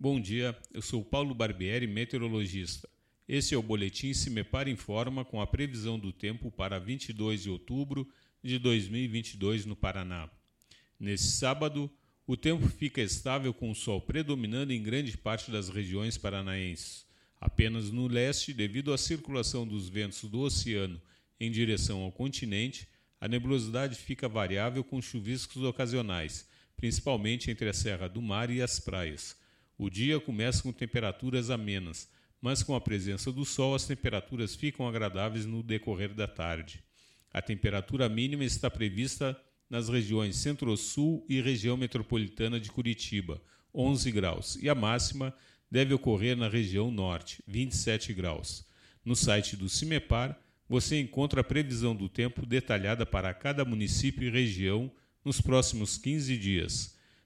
Bom dia, eu sou Paulo Barbieri, meteorologista. Este é o boletim Se Me Para Informa com a previsão do tempo para 22 de outubro de 2022 no Paraná. Nesse sábado, o tempo fica estável com o sol predominando em grande parte das regiões paranaenses. Apenas no leste, devido à circulação dos ventos do oceano em direção ao continente, a nebulosidade fica variável com chuviscos ocasionais, principalmente entre a Serra do Mar e as praias. O dia começa com temperaturas amenas, mas com a presença do sol as temperaturas ficam agradáveis no decorrer da tarde. A temperatura mínima está prevista nas regiões Centro-Sul e região metropolitana de Curitiba, 11 graus, e a máxima deve ocorrer na região Norte, 27 graus. No site do CIMEPAR, você encontra a previsão do tempo detalhada para cada município e região nos próximos 15 dias